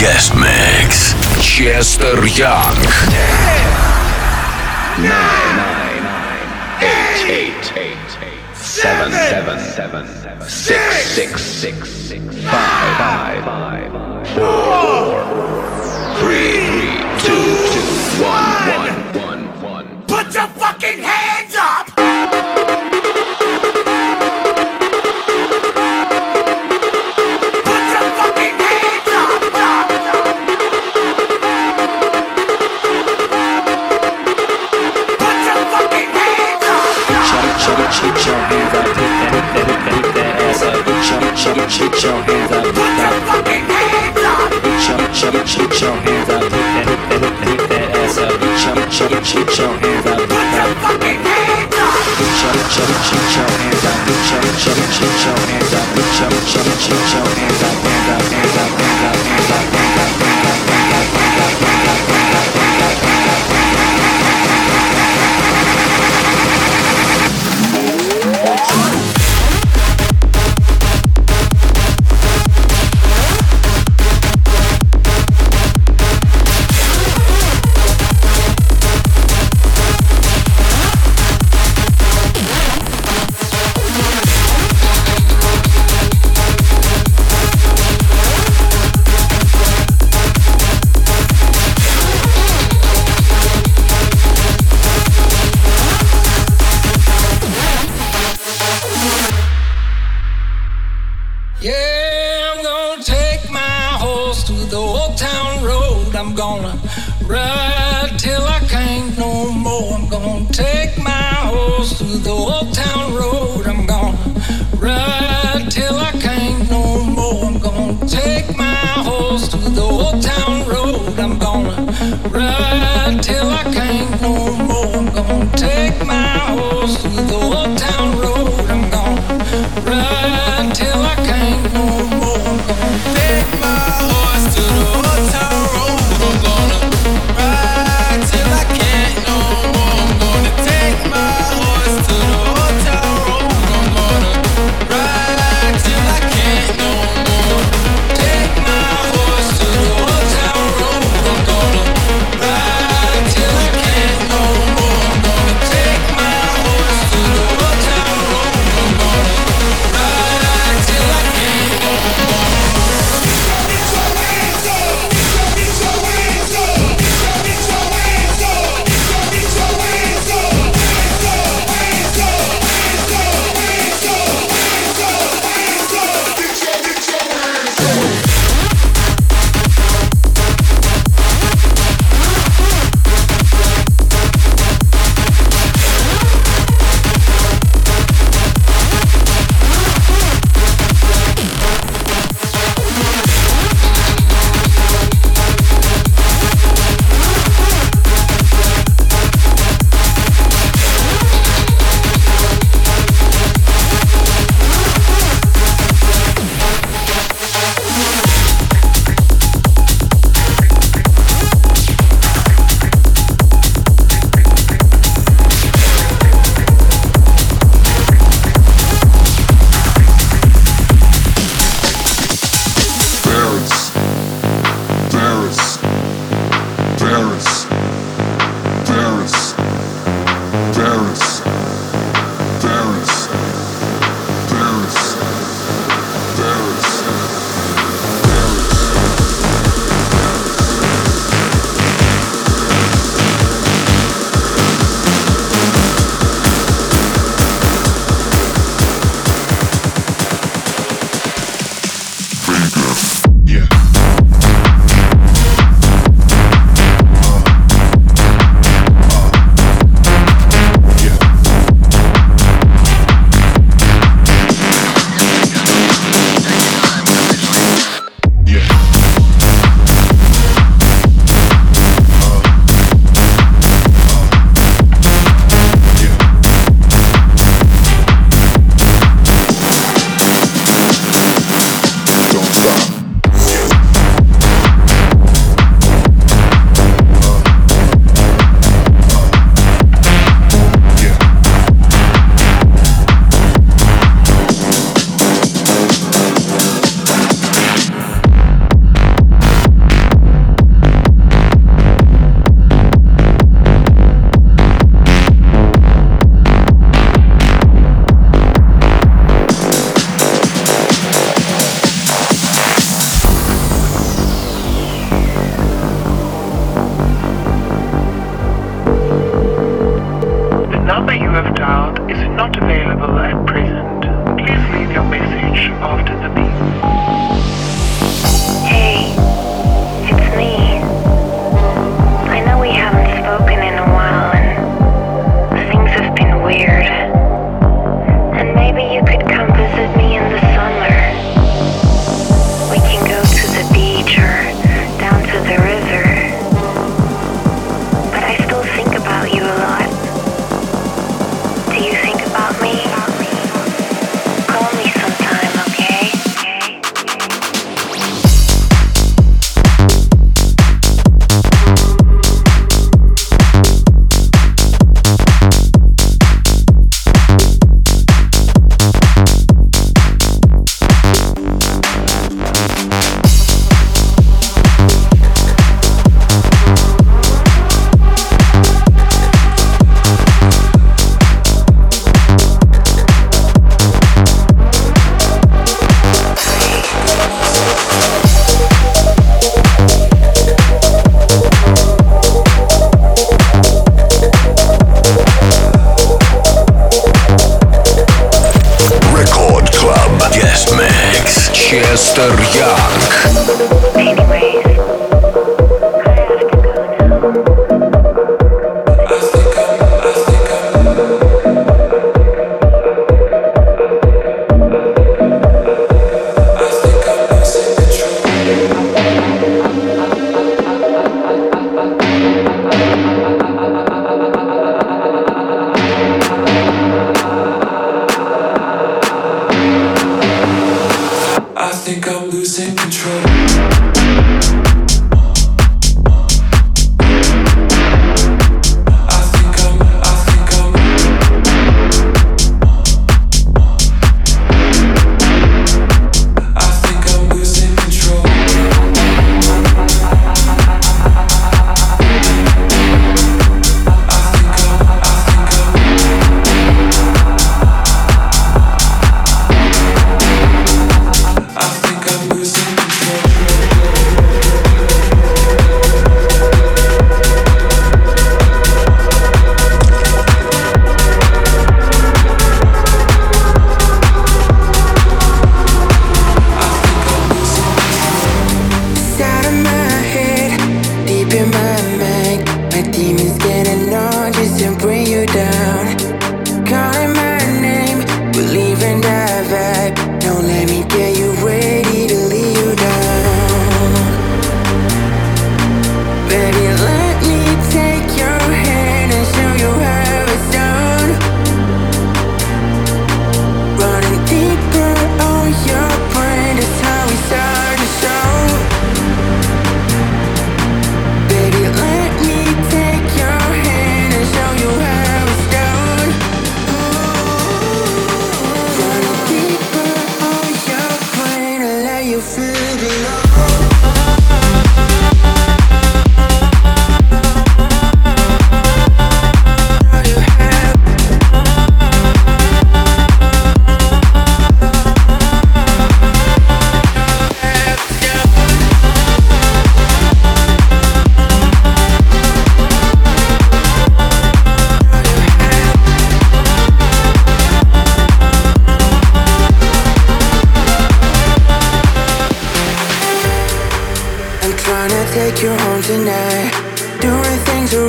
Guest Mix. Chester Young. 10, 9, 9, 8, 8, 8, Put your fucking Shut it, shut your hands up. Put your fucking hands up! shut it, shut shut your hands up. Put that, ass up. Shut shut it, shut your hands up. Your hands up! shut it, shut it, shut your hands up. Shut it, shut your hands up. Shut it, shut shut your hands up. Hands up, hands up, hands up, hands up, ride till I can't no more. I'm gonna take my horse to the old town road. I'm gonna ride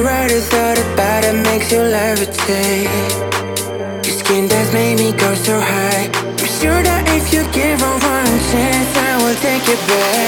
already thought about it makes you levitate. Your skin that's made me go so high. I'm sure that if you give her one chance, I will take it back.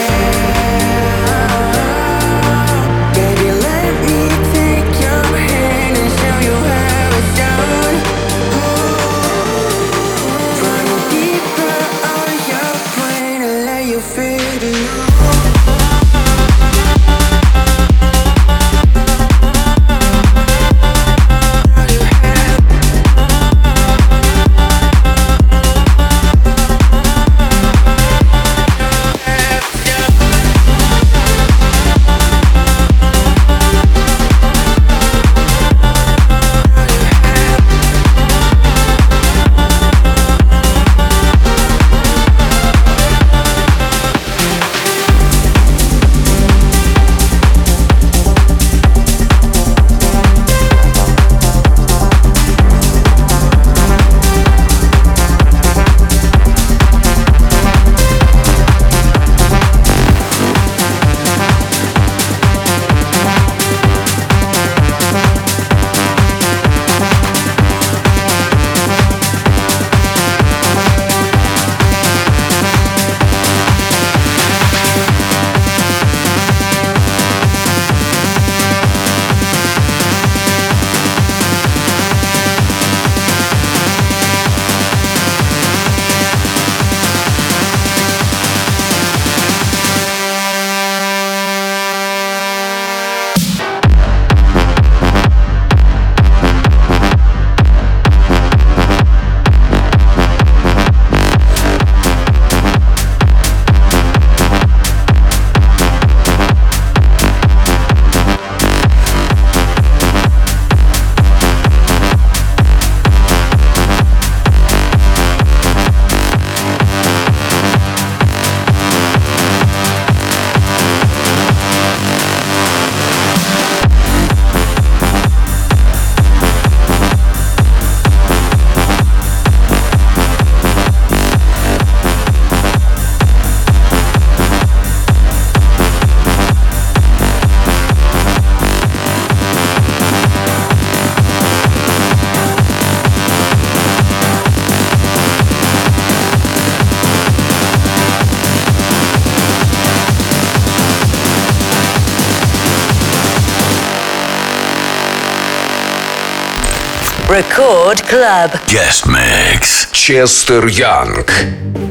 Record Club. Guest Mix. Chester Young.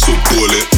So balling. What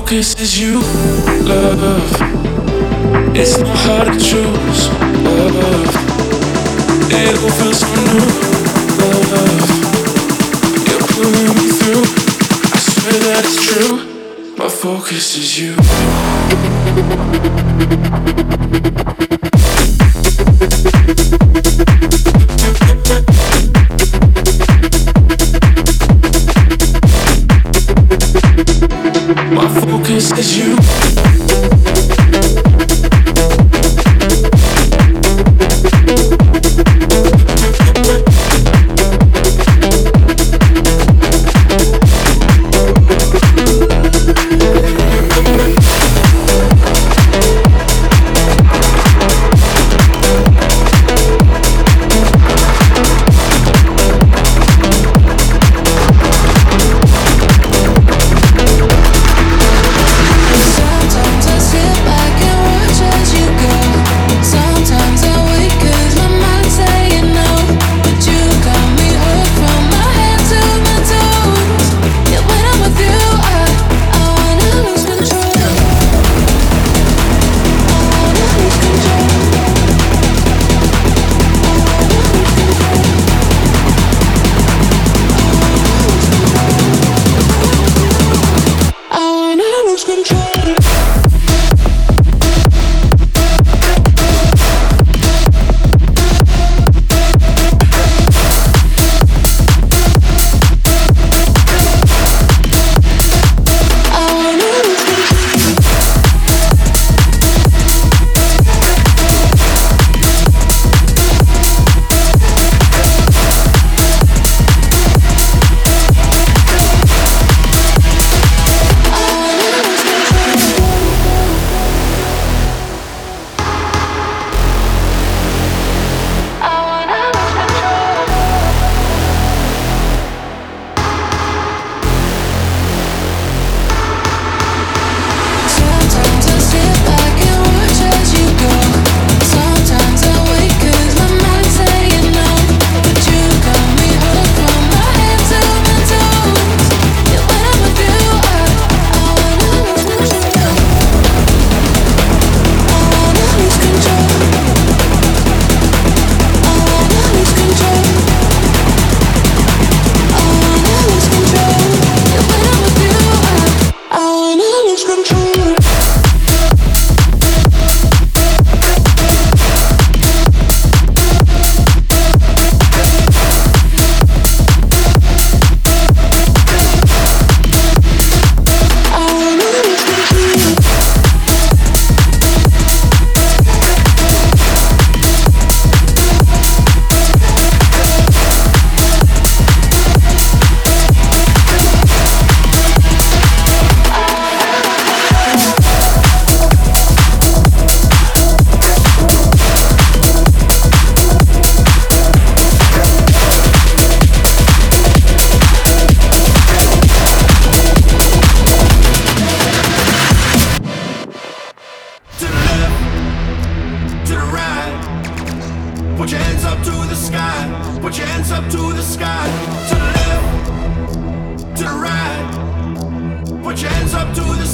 focus is you, love. It's not hard to choose, love. It all feels so new, love. You're pulling me through. I swear that it's true. My focus is you. this is you.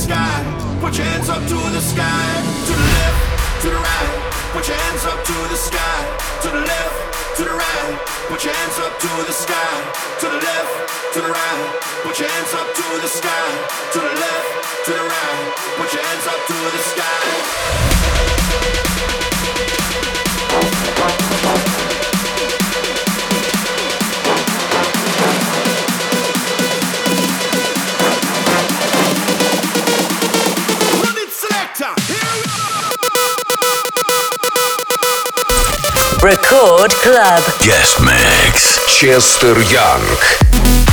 sky. Put your hands up to the sky. To the left, to the right. Put your hands up to the sky. To the left, to the right. Put your hands up to the sky. To the left, to the right. Put your hands up to the sky. To the left, to the right. Put your hands up to the sky. Record Club. Guest Mix. Chester Young.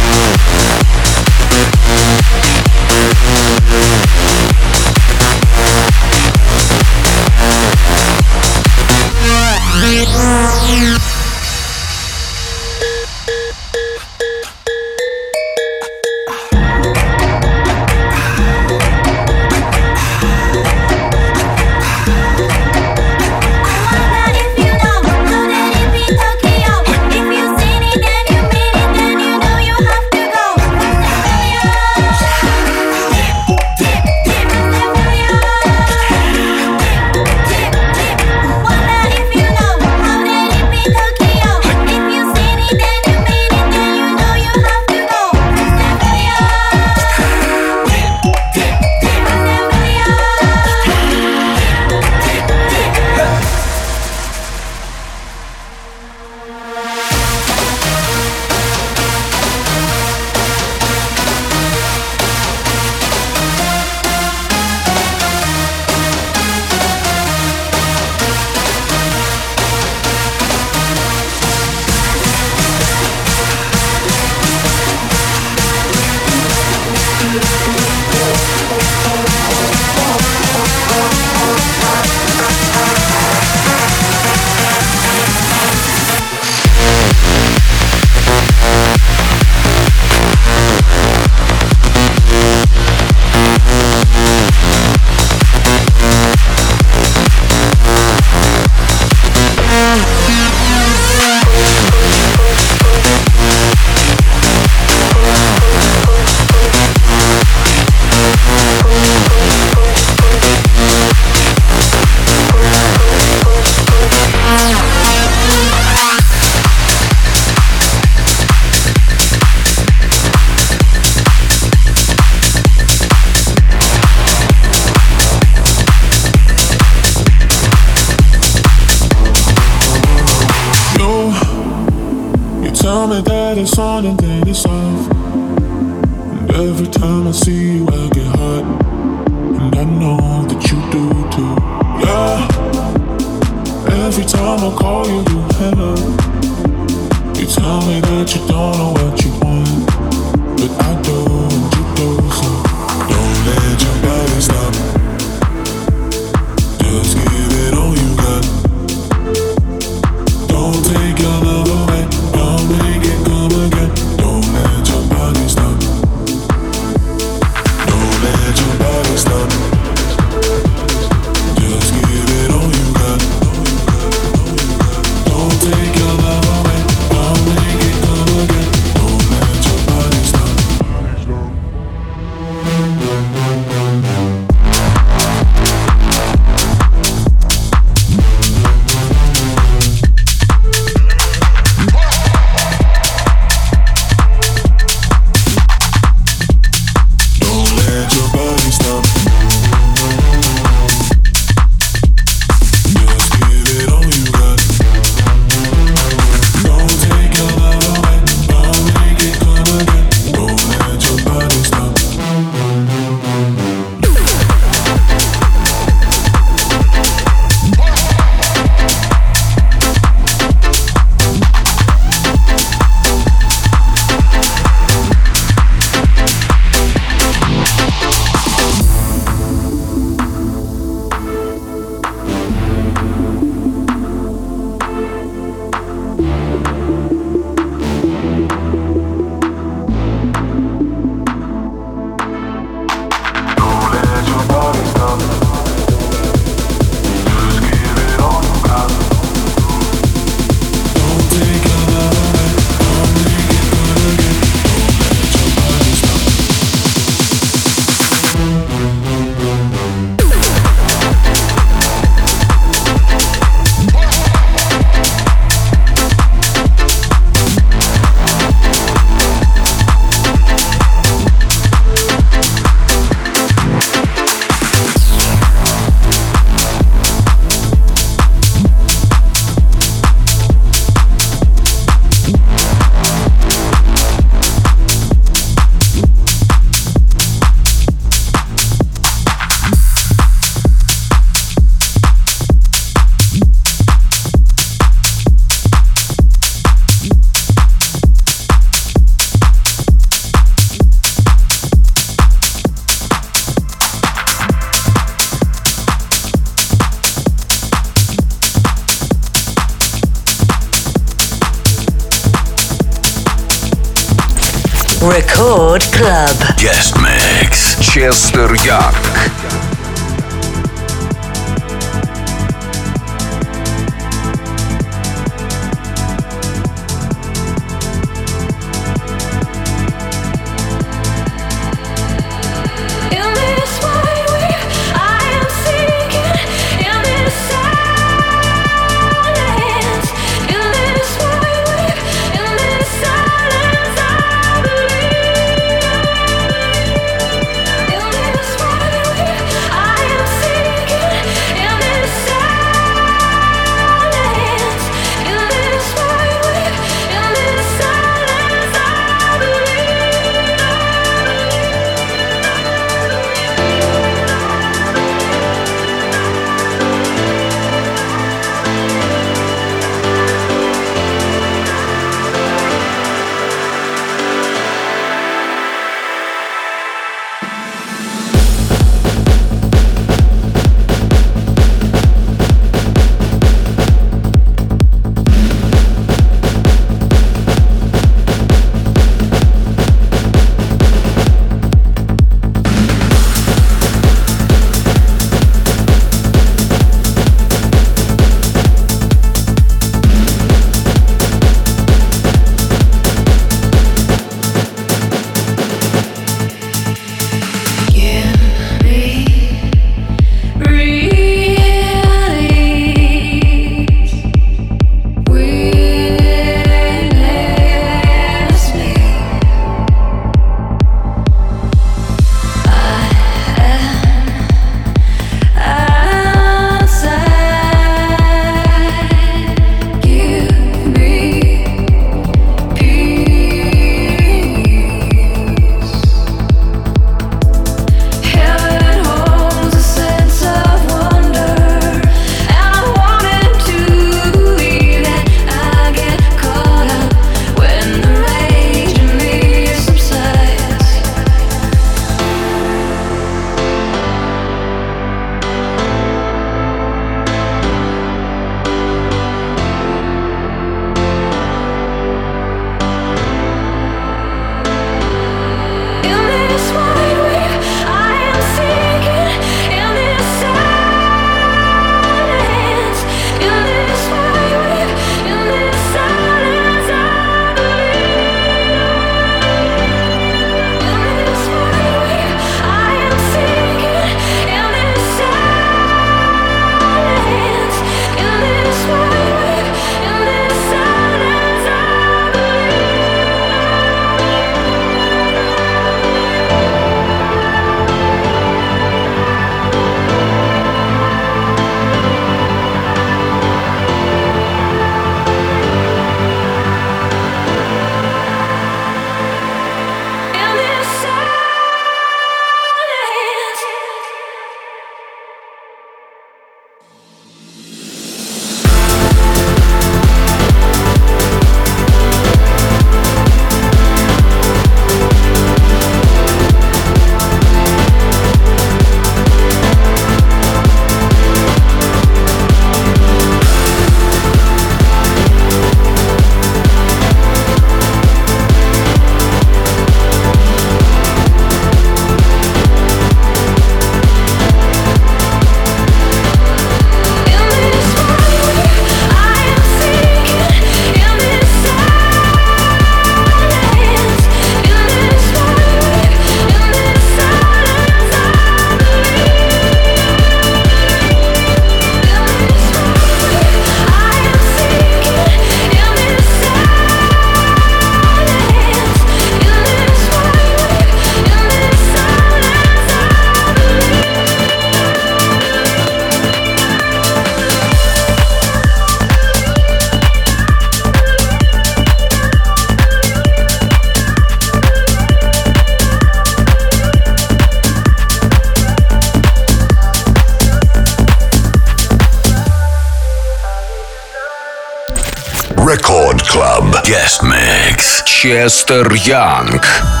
Mix. Chester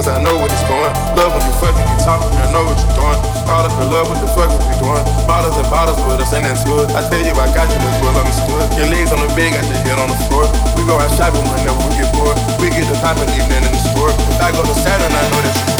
demons, I know what it's going. Love when you fucking, you talking, I know what you're doing. All up in love, what the fuck is we doing? Bottles and bottles with us, and that's good. I tell you, I got you, that's well understood. Your legs on the bed, got your head on the floor. We go out shopping whenever we get bored. We get the poppin', evening in the store. If I go to Saturn, I know that you're